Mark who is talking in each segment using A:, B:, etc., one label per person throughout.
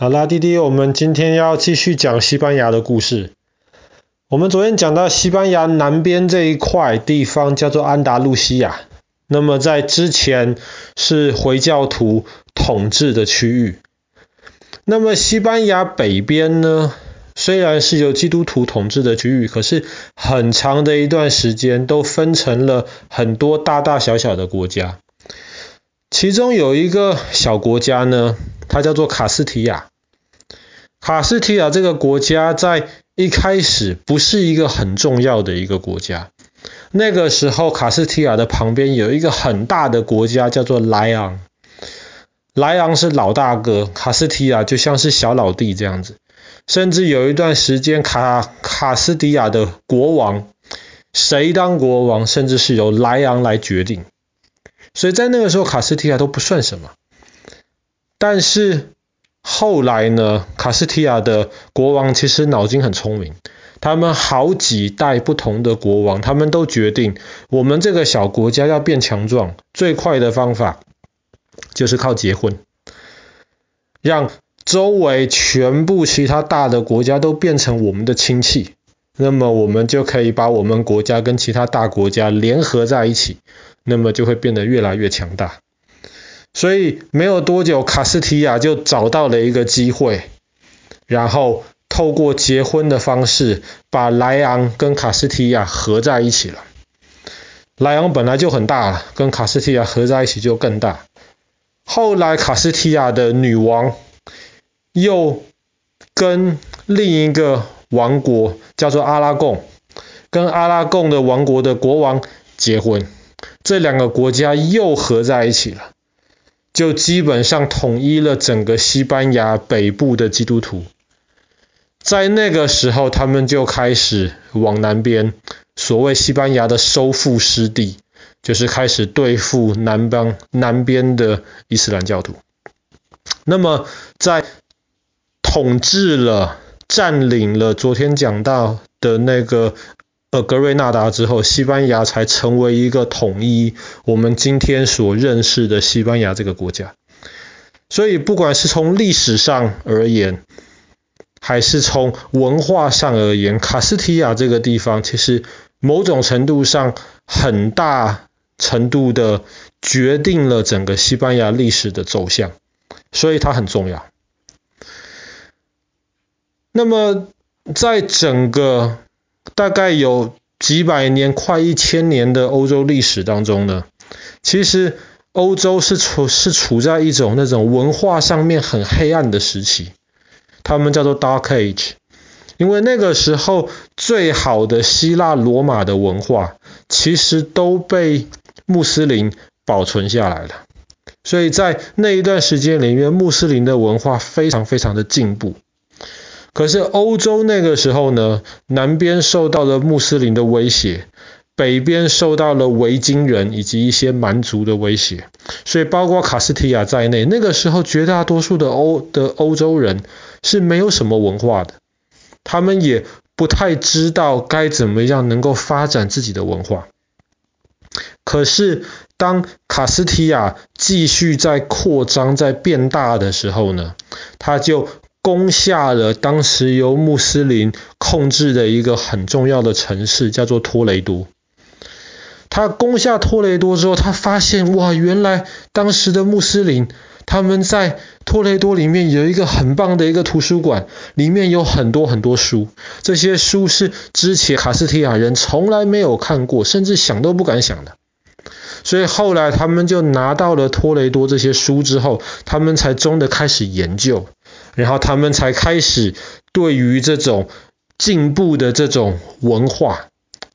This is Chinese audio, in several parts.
A: 好啦，弟弟，我们今天要继续讲西班牙的故事。我们昨天讲到西班牙南边这一块地方叫做安达路西亚，那么在之前是回教徒统治的区域。那么西班牙北边呢，虽然是由基督徒统治的区域，可是很长的一段时间都分成了很多大大小小的国家。其中有一个小国家呢，它叫做卡斯提亚。卡斯提亚这个国家在一开始不是一个很重要的一个国家。那个时候，卡斯提亚的旁边有一个很大的国家叫做莱昂。莱昂是老大哥，卡斯提亚就像是小老弟这样子。甚至有一段时间，卡卡斯提亚的国王，谁当国王，甚至是由莱昂来决定。所以在那个时候，卡斯提亚都不算什么。但是，后来呢，卡斯提亚的国王其实脑筋很聪明，他们好几代不同的国王，他们都决定，我们这个小国家要变强壮，最快的方法就是靠结婚，让周围全部其他大的国家都变成我们的亲戚，那么我们就可以把我们国家跟其他大国家联合在一起，那么就会变得越来越强大。所以没有多久，卡斯提亚就找到了一个机会，然后透过结婚的方式，把莱昂跟卡斯提亚合在一起了。莱昂本来就很大了，跟卡斯提亚合在一起就更大。后来卡斯提亚的女王又跟另一个王国叫做阿拉贡，跟阿拉贡的王国的国王结婚，这两个国家又合在一起了。就基本上统一了整个西班牙北部的基督徒，在那个时候，他们就开始往南边，所谓西班牙的收复失地，就是开始对付南邦南边的伊斯兰教徒。那么，在统治了、占领了昨天讲到的那个。呃，格瑞纳达之后，西班牙才成为一个统一我们今天所认识的西班牙这个国家。所以，不管是从历史上而言，还是从文化上而言，卡斯提亚这个地方其实某种程度上很大程度的决定了整个西班牙历史的走向，所以它很重要。那么，在整个大概有几百年、快一千年的欧洲历史当中呢，其实欧洲是处是处在一种那种文化上面很黑暗的时期，他们叫做 Dark Age，因为那个时候最好的希腊罗马的文化其实都被穆斯林保存下来了，所以在那一段时间里面，穆斯林的文化非常非常的进步。可是欧洲那个时候呢，南边受到了穆斯林的威胁，北边受到了维京人以及一些蛮族的威胁，所以包括卡斯提亚在内，那个时候绝大多数的欧的欧洲人是没有什么文化的，他们也不太知道该怎么样能够发展自己的文化。可是当卡斯提亚继续在扩张、在变大的时候呢，他就攻下了当时由穆斯林控制的一个很重要的城市，叫做托雷多。他攻下托雷多之后，他发现哇，原来当时的穆斯林他们在托雷多里面有一个很棒的一个图书馆，里面有很多很多书，这些书是之前卡斯提亚人从来没有看过，甚至想都不敢想的。所以后来他们就拿到了托雷多这些书之后，他们才真的开始研究。然后他们才开始对于这种进步的这种文化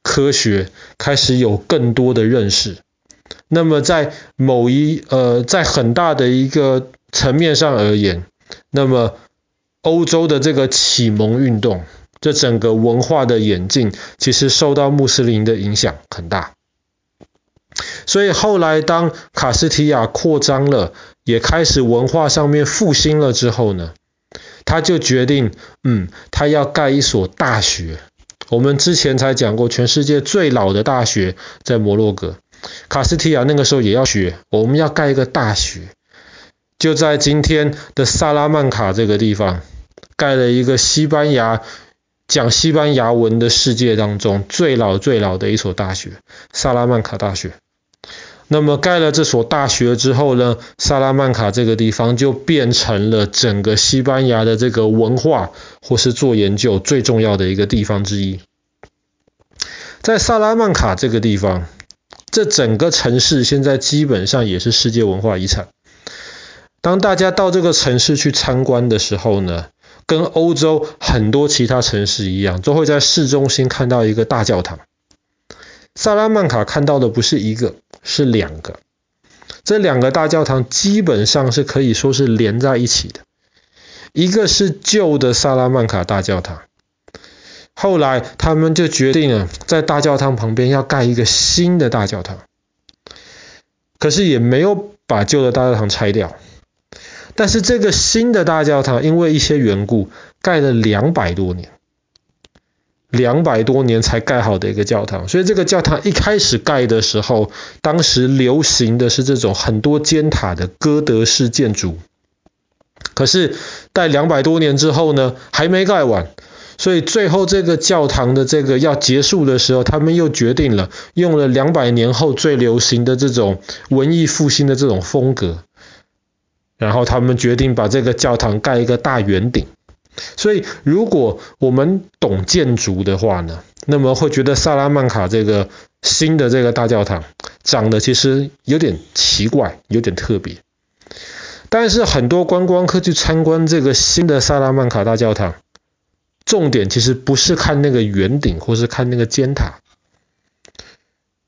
A: 科学开始有更多的认识。那么在某一呃在很大的一个层面上而言，那么欧洲的这个启蒙运动，这整个文化的演进，其实受到穆斯林的影响很大。所以后来当卡斯提亚扩张了，也开始文化上面复兴了之后呢，他就决定，嗯，他要盖一所大学。我们之前才讲过，全世界最老的大学在摩洛哥。卡斯提亚那个时候也要学，我们要盖一个大学。就在今天的萨拉曼卡这个地方，盖了一个西班牙讲西班牙文的世界当中最老最老的一所大学——萨拉曼卡大学。那么盖了这所大学之后呢，萨拉曼卡这个地方就变成了整个西班牙的这个文化或是做研究最重要的一个地方之一。在萨拉曼卡这个地方，这整个城市现在基本上也是世界文化遗产。当大家到这个城市去参观的时候呢，跟欧洲很多其他城市一样，都会在市中心看到一个大教堂。萨拉曼卡看到的不是一个，是两个。这两个大教堂基本上是可以说是连在一起的。一个是旧的萨拉曼卡大教堂，后来他们就决定了在大教堂旁边要盖一个新的大教堂，可是也没有把旧的大教堂拆掉。但是这个新的大教堂因为一些缘故，盖了两百多年。两百多年才盖好的一个教堂，所以这个教堂一开始盖的时候，当时流行的是这种很多尖塔的哥德式建筑。可是，在两百多年之后呢，还没盖完，所以最后这个教堂的这个要结束的时候，他们又决定了用了两百年后最流行的这种文艺复兴的这种风格，然后他们决定把这个教堂盖一个大圆顶。所以，如果我们懂建筑的话呢，那么会觉得萨拉曼卡这个新的这个大教堂长得其实有点奇怪，有点特别。但是很多观光客去参观这个新的萨拉曼卡大教堂，重点其实不是看那个圆顶，或是看那个尖塔。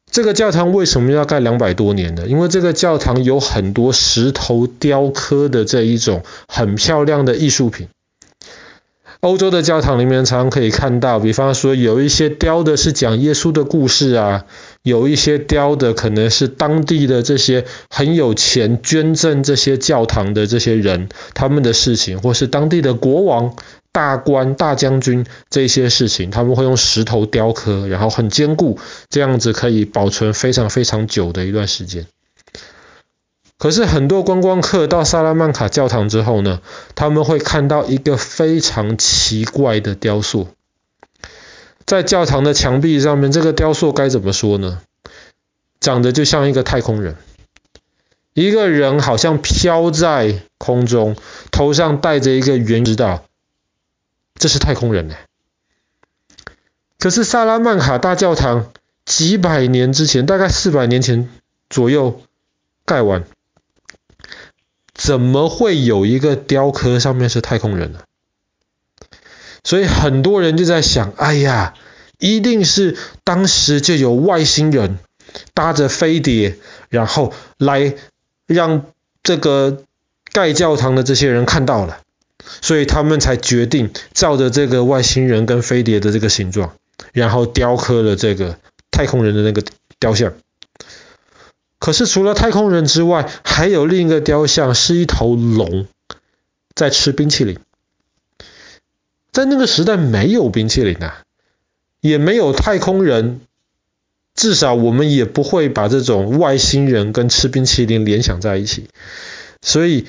A: 这个教堂为什么要盖两百多年呢？因为这个教堂有很多石头雕刻的这一种很漂亮的艺术品。欧洲的教堂里面常常可以看到，比方说有一些雕的是讲耶稣的故事啊，有一些雕的可能是当地的这些很有钱捐赠这些教堂的这些人他们的事情，或是当地的国王、大官、大将军这些事情，他们会用石头雕刻，然后很坚固，这样子可以保存非常非常久的一段时间。可是很多观光客到萨拉曼卡教堂之后呢，他们会看到一个非常奇怪的雕塑，在教堂的墙壁上面，这个雕塑该怎么说呢？长得就像一个太空人，一个人好像飘在空中，头上戴着一个圆知道，这是太空人呢。可是萨拉曼卡大教堂几百年之前，大概四百年前左右盖完。怎么会有一个雕刻上面是太空人呢？所以很多人就在想，哎呀，一定是当时就有外星人搭着飞碟，然后来让这个盖教堂的这些人看到了，所以他们才决定照着这个外星人跟飞碟的这个形状，然后雕刻了这个太空人的那个雕像。可是除了太空人之外，还有另一个雕像，是一头龙在吃冰淇淋。在那个时代没有冰淇淋啊，也没有太空人，至少我们也不会把这种外星人跟吃冰淇淋联想在一起，所以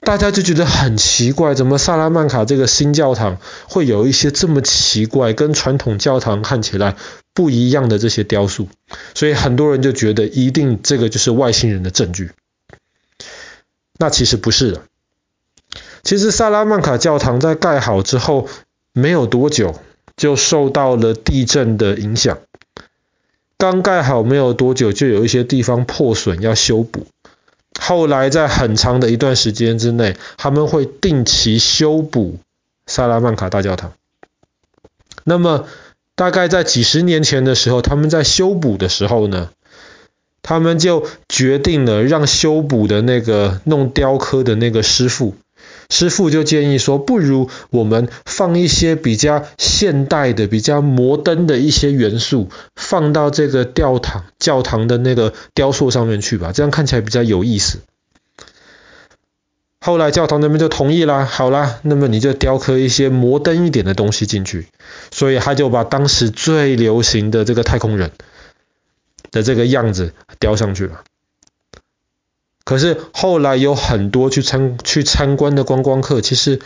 A: 大家就觉得很奇怪，怎么萨拉曼卡这个新教堂会有一些这么奇怪，跟传统教堂看起来不一样的这些雕塑，所以很多人就觉得一定这个就是外星人的证据。那其实不是的，其实萨拉曼卡教堂在盖好之后没有多久，就受到了地震的影响。刚盖好没有多久，就有一些地方破损要修补。后来在很长的一段时间之内，他们会定期修补萨拉曼卡大教堂。那么，大概在几十年前的时候，他们在修补的时候呢，他们就决定了让修补的那个弄雕刻的那个师傅，师傅就建议说，不如我们放一些比较现代的、比较摩登的一些元素，放到这个教堂教堂的那个雕塑上面去吧，这样看起来比较有意思。后来教堂那边就同意啦，好啦，那么你就雕刻一些摩登一点的东西进去，所以他就把当时最流行的这个太空人的这个样子雕上去了。可是后来有很多去参去参观的观光客，其实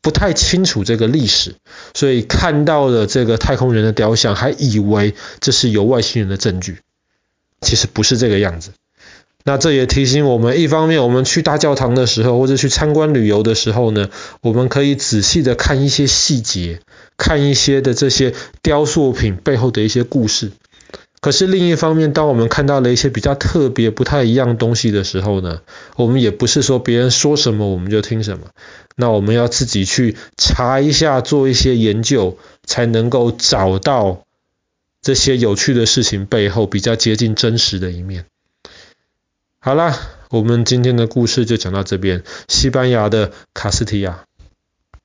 A: 不太清楚这个历史，所以看到了这个太空人的雕像，还以为这是有外星人的证据，其实不是这个样子。那这也提醒我们，一方面我们去大教堂的时候，或者去参观旅游的时候呢，我们可以仔细的看一些细节，看一些的这些雕塑品背后的一些故事。可是另一方面，当我们看到了一些比较特别、不太一样东西的时候呢，我们也不是说别人说什么我们就听什么，那我们要自己去查一下，做一些研究，才能够找到这些有趣的事情背后比较接近真实的一面。好啦，我们今天的故事就讲到这边。西班牙的卡斯提亚。